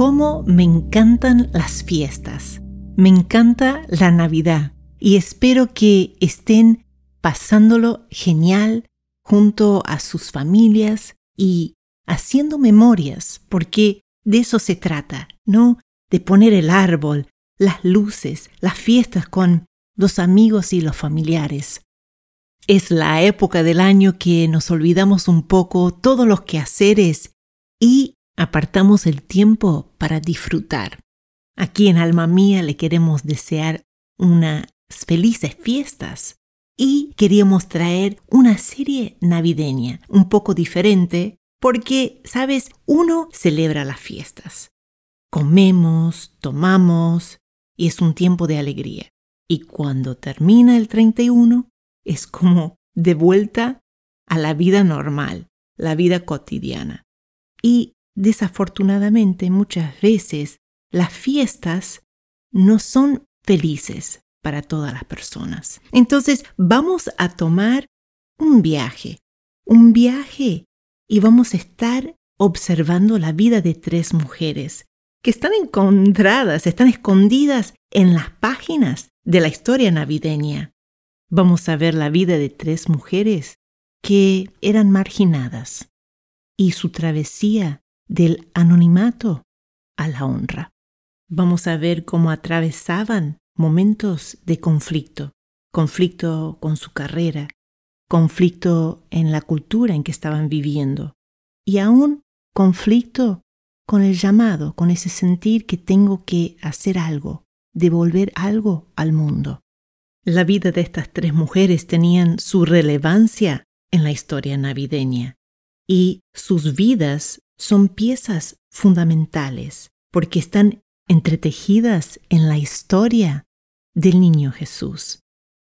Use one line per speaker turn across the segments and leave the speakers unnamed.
Cómo me encantan las fiestas. Me encanta la Navidad y espero que estén pasándolo genial junto a sus familias y haciendo memorias, porque de eso se trata, ¿no? De poner el árbol, las luces, las fiestas con los amigos y los familiares. Es la época del año que nos olvidamos un poco todos los quehaceres y apartamos el tiempo para disfrutar. Aquí en Alma Mía le queremos desear unas felices fiestas y queríamos traer una serie navideña un poco diferente porque, sabes, uno celebra las fiestas. Comemos, tomamos y es un tiempo de alegría. Y cuando termina el 31, es como de vuelta a la vida normal, la vida cotidiana. Y desafortunadamente muchas veces las fiestas no son felices para todas las personas. Entonces vamos a tomar un viaje, un viaje y vamos a estar observando la vida de tres mujeres que están encontradas, están escondidas en las páginas de la historia navideña. Vamos a ver la vida de tres mujeres que eran marginadas y su travesía del anonimato a la honra. Vamos a ver cómo atravesaban momentos de conflicto, conflicto con su carrera, conflicto en la cultura en que estaban viviendo y aún conflicto con el llamado, con ese sentir que tengo que hacer algo, devolver algo al mundo. La vida de estas tres mujeres tenían su relevancia en la historia navideña y sus vidas son piezas fundamentales porque están entretejidas en la historia del niño Jesús.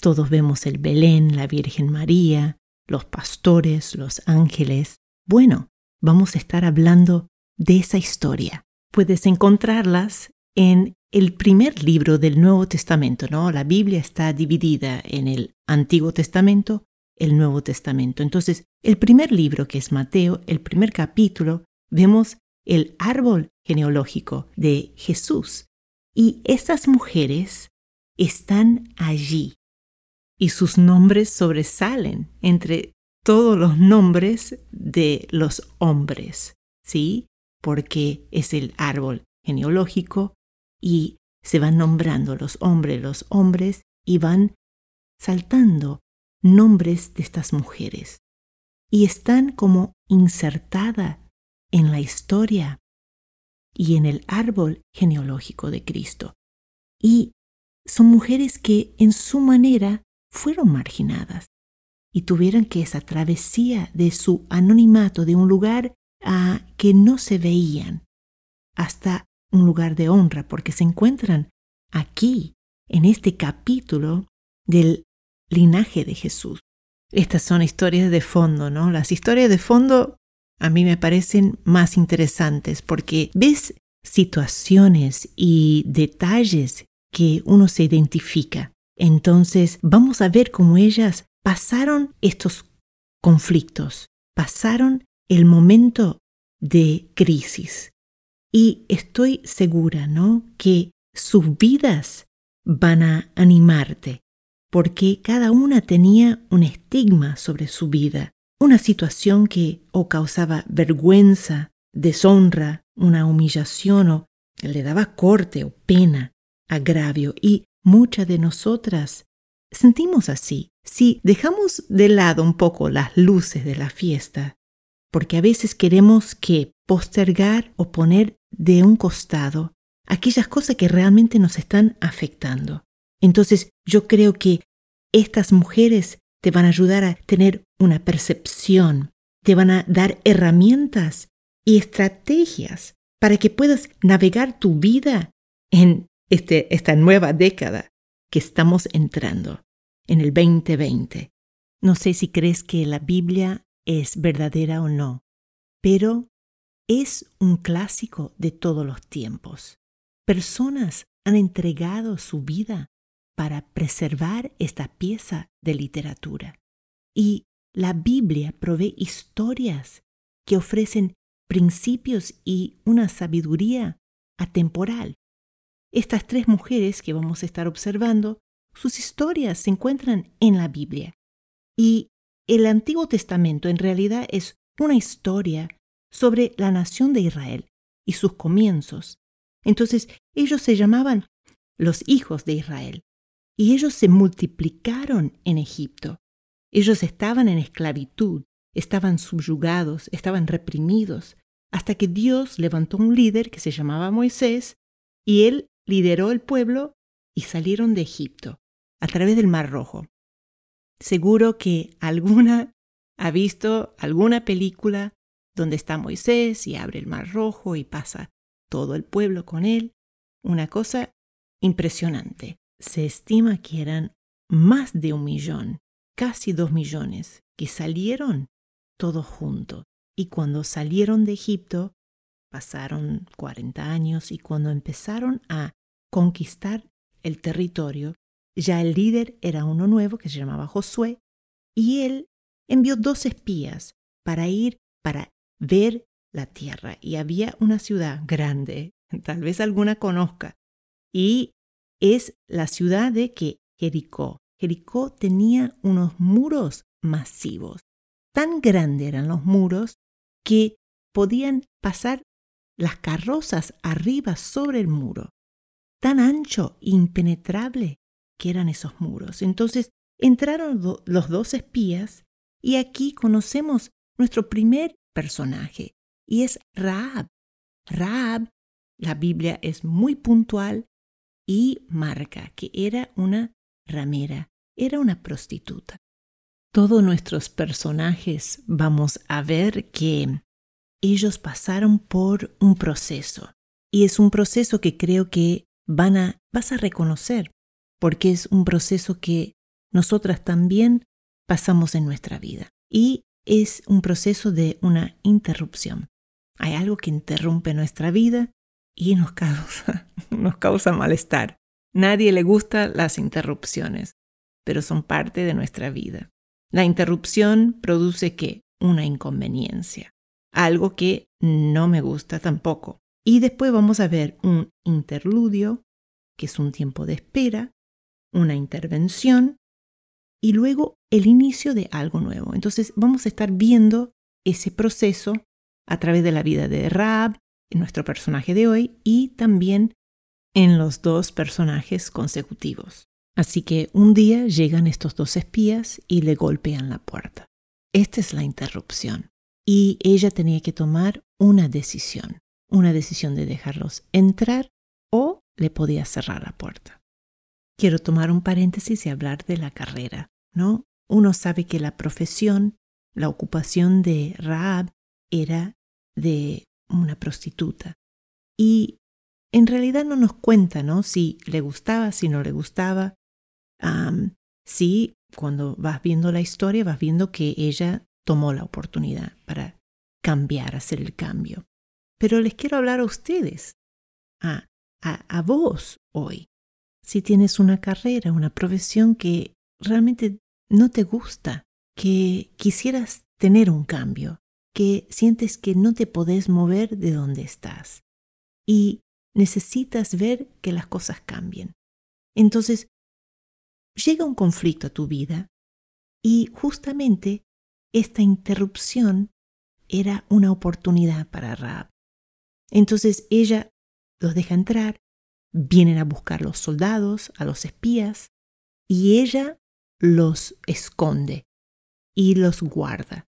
Todos vemos el Belén, la Virgen María, los pastores, los ángeles. Bueno, vamos a estar hablando de esa historia. Puedes encontrarlas en el primer libro del Nuevo Testamento, ¿no? La Biblia está dividida en el Antiguo Testamento, el Nuevo Testamento. Entonces, el primer libro, que es Mateo, el primer capítulo, vemos el árbol genealógico de Jesús. Y esas mujeres están allí y sus nombres sobresalen entre todos los nombres de los hombres, ¿sí? Porque es el árbol genealógico y se van nombrando los hombres, los hombres y van saltando nombres de estas mujeres y están como insertada en la historia y en el árbol genealógico de Cristo. Y son mujeres que en su manera fueron marginadas y tuvieron que esa travesía de su anonimato de un lugar a que no se veían hasta un lugar de honra porque se encuentran aquí en este capítulo del linaje de Jesús. Estas son historias de fondo, ¿no? Las historias de fondo a mí me parecen más interesantes porque ves situaciones y detalles que uno se identifica. Entonces vamos a ver cómo ellas pasaron estos conflictos, pasaron el momento de crisis. Y estoy segura, ¿no? Que sus vidas van a animarte, porque cada una tenía un estigma sobre su vida, una situación que o causaba vergüenza, deshonra, una humillación o le daba corte o pena agravio y muchas de nosotras sentimos así si dejamos de lado un poco las luces de la fiesta, porque a veces queremos que postergar o poner de un costado aquellas cosas que realmente nos están afectando. Entonces yo creo que estas mujeres te van a ayudar a tener una percepción te van a dar herramientas y estrategias para que puedas navegar tu vida en este, esta nueva década que estamos entrando, en el 2020. No sé si crees que la Biblia es verdadera o no, pero es un clásico de todos los tiempos. Personas han entregado su vida para preservar esta pieza de literatura. Y la Biblia provee historias que ofrecen principios y una sabiduría atemporal. Estas tres mujeres que vamos a estar observando, sus historias se encuentran en la Biblia. Y el Antiguo Testamento en realidad es una historia sobre la nación de Israel y sus comienzos. Entonces ellos se llamaban los hijos de Israel y ellos se multiplicaron en Egipto. Ellos estaban en esclavitud, estaban subyugados, estaban reprimidos, hasta que Dios levantó un líder que se llamaba Moisés y él lideró el pueblo y salieron de Egipto a través del Mar Rojo. Seguro que alguna ha visto alguna película donde está Moisés y abre el Mar Rojo y pasa todo el pueblo con él. Una cosa impresionante. Se estima que eran más de un millón, casi dos millones, que salieron todos juntos. Y cuando salieron de Egipto, pasaron 40 años y cuando empezaron a conquistar el territorio, ya el líder era uno nuevo que se llamaba Josué, y él envió dos espías para ir para ver la tierra. Y había una ciudad grande, tal vez alguna conozca, y es la ciudad de que Jericó. Jericó tenía unos muros masivos. Tan grandes eran los muros que podían pasar las carrozas arriba sobre el muro. Tan ancho, impenetrable que eran esos muros. Entonces entraron los dos espías y aquí conocemos nuestro primer personaje y es Raab. Raab, la Biblia es muy puntual y marca que era una ramera, era una prostituta. Todos nuestros personajes vamos a ver que ellos pasaron por un proceso y es un proceso que creo que van a, vas a reconocer porque es un proceso que nosotras también pasamos en nuestra vida y es un proceso de una interrupción. Hay algo que interrumpe nuestra vida y nos causa, nos causa malestar. Nadie le gusta las interrupciones, pero son parte de nuestra vida. La interrupción produce que una inconveniencia, algo que no me gusta tampoco. Y después vamos a ver un interludio, que es un tiempo de espera, una intervención y luego el inicio de algo nuevo. Entonces vamos a estar viendo ese proceso a través de la vida de Raab, nuestro personaje de hoy, y también en los dos personajes consecutivos. Así que un día llegan estos dos espías y le golpean la puerta. Esta es la interrupción. Y ella tenía que tomar una decisión, una decisión de dejarlos entrar o le podía cerrar la puerta. Quiero tomar un paréntesis y hablar de la carrera, ¿no? Uno sabe que la profesión, la ocupación de Raab era de una prostituta. Y en realidad no nos cuenta, ¿no? Si le gustaba, si no le gustaba. sí, cuando vas viendo la historia, vas viendo que ella tomó la oportunidad para cambiar, hacer el cambio. Pero les quiero hablar a ustedes, a, a, a vos hoy. Si tienes una carrera, una profesión que realmente no te gusta, que quisieras tener un cambio, que sientes que no te podés mover de donde estás y necesitas ver que las cosas cambien. Entonces, llega un conflicto a tu vida y justamente esta interrupción era una oportunidad para Raab. Entonces ella los deja entrar, vienen a buscar los soldados, a los espías, y ella los esconde y los guarda.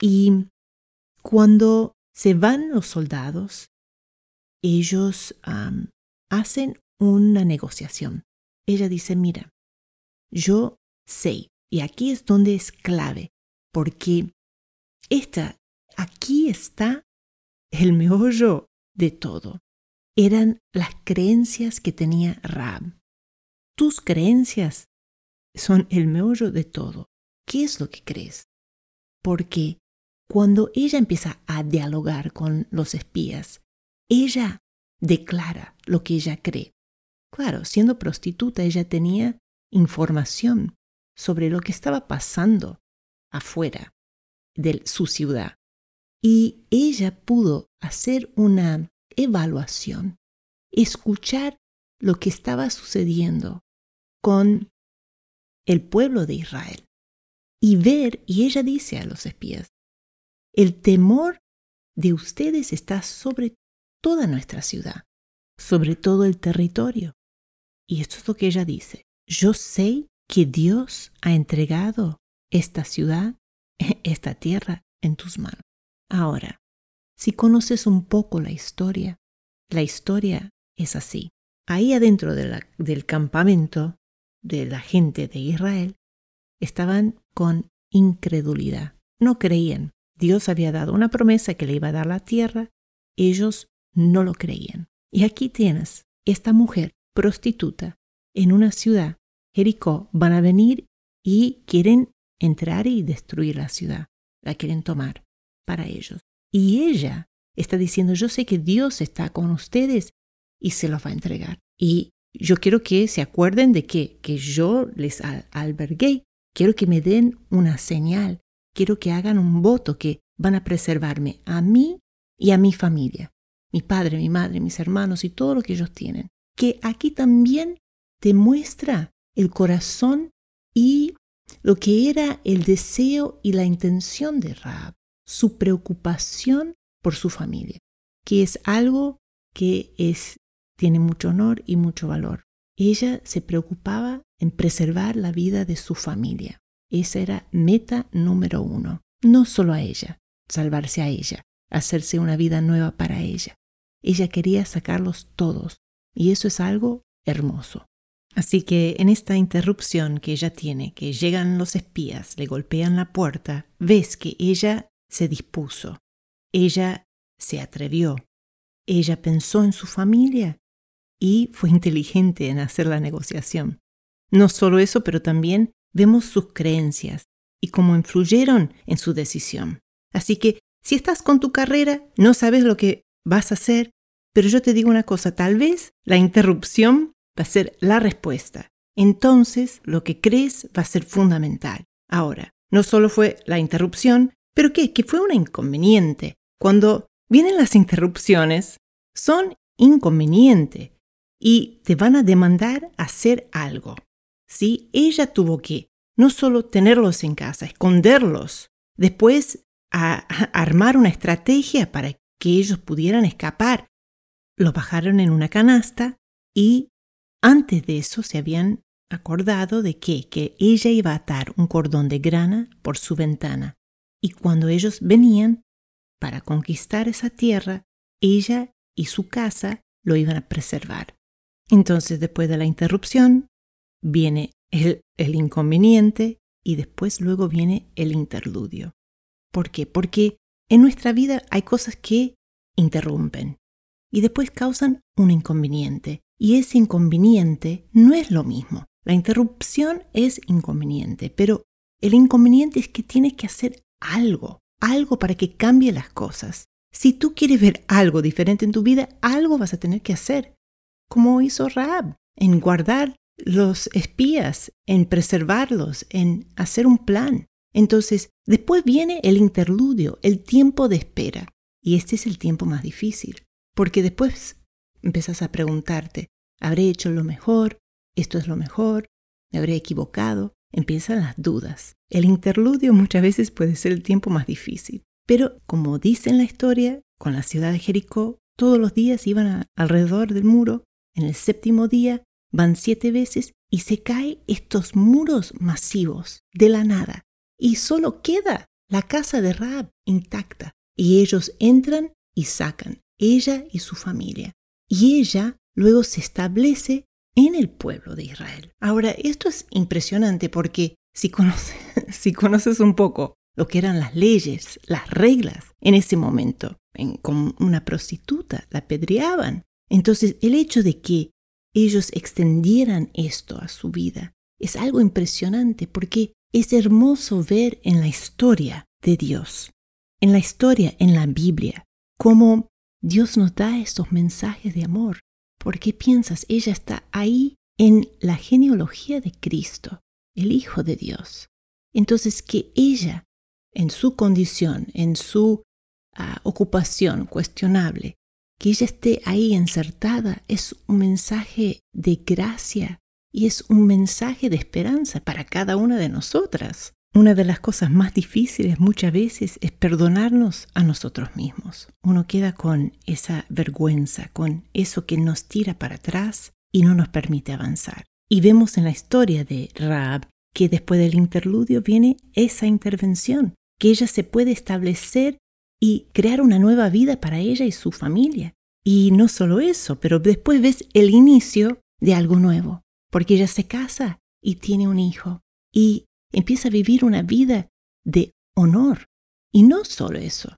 Y cuando se van los soldados, ellos hacen una negociación. Ella dice, mira, yo sé, y aquí es donde es clave, porque esta, aquí está el meollo de todo. Eran las creencias que tenía Rab. Tus creencias son el meollo de todo. ¿Qué es lo que crees? Porque cuando ella empieza a dialogar con los espías, ella declara lo que ella cree. Claro, siendo prostituta, ella tenía información sobre lo que estaba pasando afuera de su ciudad. Y ella pudo hacer una evaluación, escuchar lo que estaba sucediendo con el pueblo de Israel y ver, y ella dice a los espías, el temor de ustedes está sobre toda nuestra ciudad, sobre todo el territorio. Y esto es lo que ella dice. Yo sé que Dios ha entregado esta ciudad, esta tierra en tus manos. Ahora, si conoces un poco la historia, la historia es así. Ahí adentro del campamento de la gente de Israel estaban con incredulidad. No creían. Dios había dado una promesa que le iba a dar la tierra. Ellos no lo creían. Y aquí tienes esta mujer prostituta en una ciudad, Jericó, van a venir y quieren entrar y destruir la ciudad. La quieren tomar para ellos. Y ella está diciendo, yo sé que Dios está con ustedes y se los va a entregar. Y yo quiero que se acuerden de que, que yo les albergué. Quiero que me den una señal. Quiero que hagan un voto que van a preservarme a mí y a mi familia. Mi padre, mi madre, mis hermanos y todo lo que ellos tienen. Que aquí también te muestra el corazón y lo que era el deseo y la intención de Raab, su preocupación por su familia, que es algo que es tiene mucho honor y mucho valor. Ella se preocupaba en preservar la vida de su familia. Esa era meta número uno. No solo a ella, salvarse a ella, hacerse una vida nueva para ella. Ella quería sacarlos todos, y eso es algo hermoso. Así que en esta interrupción que ella tiene, que llegan los espías, le golpean la puerta, ves que ella se dispuso, ella se atrevió, ella pensó en su familia y fue inteligente en hacer la negociación. No solo eso, pero también vemos sus creencias y cómo influyeron en su decisión. Así que si estás con tu carrera, no sabes lo que vas a hacer, pero yo te digo una cosa, tal vez la interrupción va a ser la respuesta. Entonces, lo que crees va a ser fundamental. Ahora, no solo fue la interrupción, pero ¿qué? Que fue un inconveniente. Cuando vienen las interrupciones, son inconvenientes y te van a demandar hacer algo. ¿Sí? Ella tuvo que no solo tenerlos en casa, esconderlos, después armar una estrategia para que ellos pudieran escapar. Los bajaron en una canasta y antes de eso se habían acordado de que, que ella iba a atar un cordón de grana por su ventana y cuando ellos venían para conquistar esa tierra, ella y su casa lo iban a preservar. Entonces, después de la interrupción, viene el, el inconveniente y después luego viene el interludio. ¿Por qué? Porque en nuestra vida hay cosas que interrumpen y después causan un inconveniente. Y ese inconveniente no es lo mismo. La interrupción es inconveniente, pero el inconveniente es que tienes que hacer algo, algo para que cambie las cosas. Si tú quieres ver algo diferente en tu vida, algo vas a tener que hacer como hizo Raab, en guardar los espías, en preservarlos, en hacer un plan. Entonces, después viene el interludio, el tiempo de espera. Y este es el tiempo más difícil, porque después empiezas a preguntarte, ¿habré hecho lo mejor? ¿Esto es lo mejor? ¿Me habré equivocado? Empiezan las dudas. El interludio muchas veces puede ser el tiempo más difícil. Pero, como dice en la historia, con la ciudad de Jericó, todos los días iban alrededor del muro en el séptimo día van siete veces y se caen estos muros masivos de la nada y solo queda la casa de Raab intacta y ellos entran y sacan, ella y su familia. Y ella luego se establece en el pueblo de Israel. Ahora, esto es impresionante porque si conoces, un poco lo que eran las leyes, las reglas en ese momento. con una prostituta la apedreaban. Entonces el hecho de que ellos extendieran esto a su vida es algo impresionante porque es hermoso ver en la historia de Dios, en la historia, en la Biblia, cómo Dios nos da estos mensajes de amor. ¿Por qué piensas? Ella está ahí en la genealogía de Cristo, el Hijo de Dios. Entonces, que ella, en su condición, en su ah, ocupación cuestionable, que ella esté ahí insertada, es un mensaje de gracia y es un mensaje de esperanza para cada una de nosotras. Una de las cosas más difíciles muchas veces es perdonarnos a nosotros mismos. Uno queda con esa vergüenza, con eso que nos tira para atrás y no nos permite avanzar. Y vemos en la historia de Raab que después del interludio viene esa intervención, que ella se puede establecer y crear una nueva vida para ella y su familia. Y no solo eso, pero después ves el inicio de algo nuevo, porque ella se casa y tiene un hijo y empieza a vivir una vida de honor. Y no solo eso,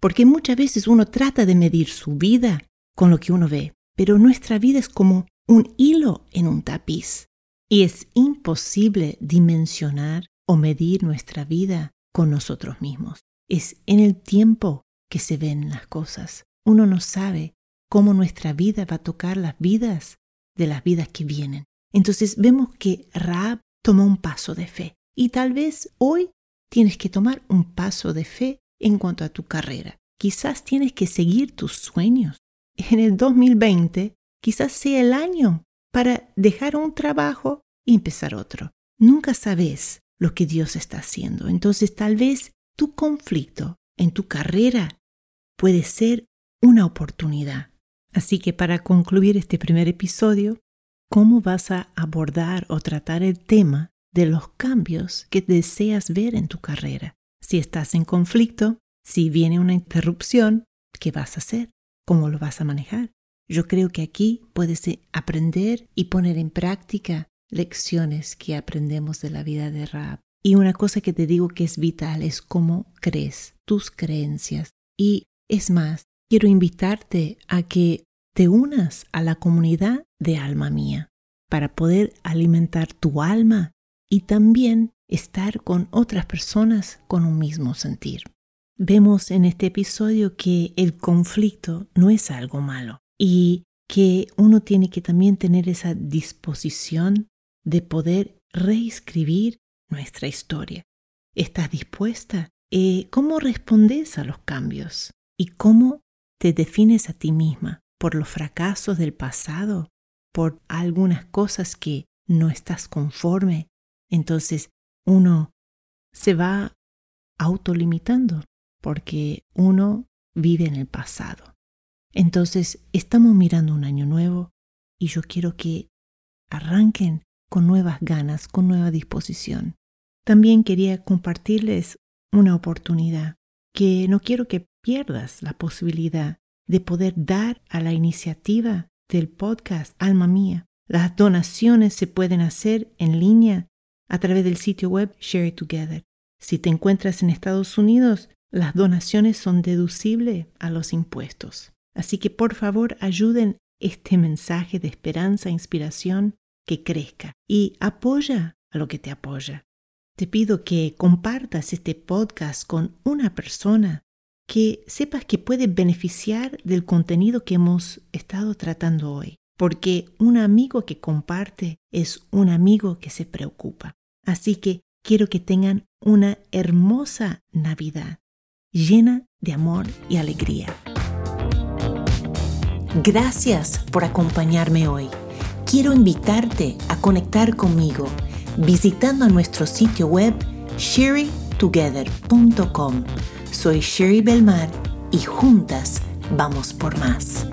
porque muchas veces uno trata de medir su vida con lo que uno ve, pero nuestra vida es como un hilo en un tapiz. Y es imposible dimensionar o medir nuestra vida con nosotros mismos. Es en el tiempo que se ven las cosas. Uno no sabe cómo nuestra vida va a tocar las vidas de las vidas que vienen. Entonces vemos que Raab tomó un paso de fe. Y tal vez hoy tienes que tomar un paso de fe en cuanto a tu carrera. Quizás tienes que seguir tus sueños. En el 2020 quizás sea el año para dejar un trabajo y empezar otro. Nunca sabes lo que Dios está haciendo. Entonces tal vez tu conflicto en tu carrera puede ser una oportunidad. Así que para concluir este primer episodio, ¿cómo vas a abordar o tratar el tema de los cambios que deseas ver en tu carrera. Si estás en conflicto, si viene una interrupción, ¿qué vas a hacer? ¿Cómo lo vas a manejar? Yo creo que aquí puedes aprender y poner en práctica lecciones que aprendemos de la vida de Raab. Y una cosa que te digo que es vital es cómo crees, tus creencias. Y es más, quiero invitarte a que te unas a la comunidad de alma mía para poder alimentar tu alma y también estar con otras personas con un mismo sentir. Vemos en este episodio que el conflicto no es algo malo y que uno tiene que también tener esa disposición de poder reescribir nuestra historia. ¿Estás dispuesta? Eh, ¿Cómo respondes a los cambios? ¿Y cómo te defines a ti misma? ¿Por los fracasos del pasado? ¿Por algunas cosas que no estás conforme? entonces uno se va autolimitando porque uno vive en el pasado. Entonces estamos mirando un año nuevo y yo quiero que arranquen con nuevas ganas, con nueva disposición. También quería compartirles una oportunidad que no quiero que pierdas la posibilidad de poder dar a la iniciativa del podcast Alma Mía. Las donaciones se pueden hacer en línea a través del sitio web Share It Together. Si te encuentras en Estados Unidos, las donaciones son deducibles a los impuestos. Así que por favor ayuden este mensaje de esperanza e inspiración que crezca y apoya a lo que te apoya. Te pido que compartas este podcast con una persona que sepas que puede beneficiar del contenido que hemos estado tratando hoy, porque un amigo que comparte es un amigo que se preocupa. Así que quiero que tengan una hermosa Navidad llena de amor y alegría. Gracias por acompañarme hoy. Quiero invitarte a conectar conmigo visitando nuestro sitio web sherrytogether.com. Soy Sherry Belmar y juntas vamos por más.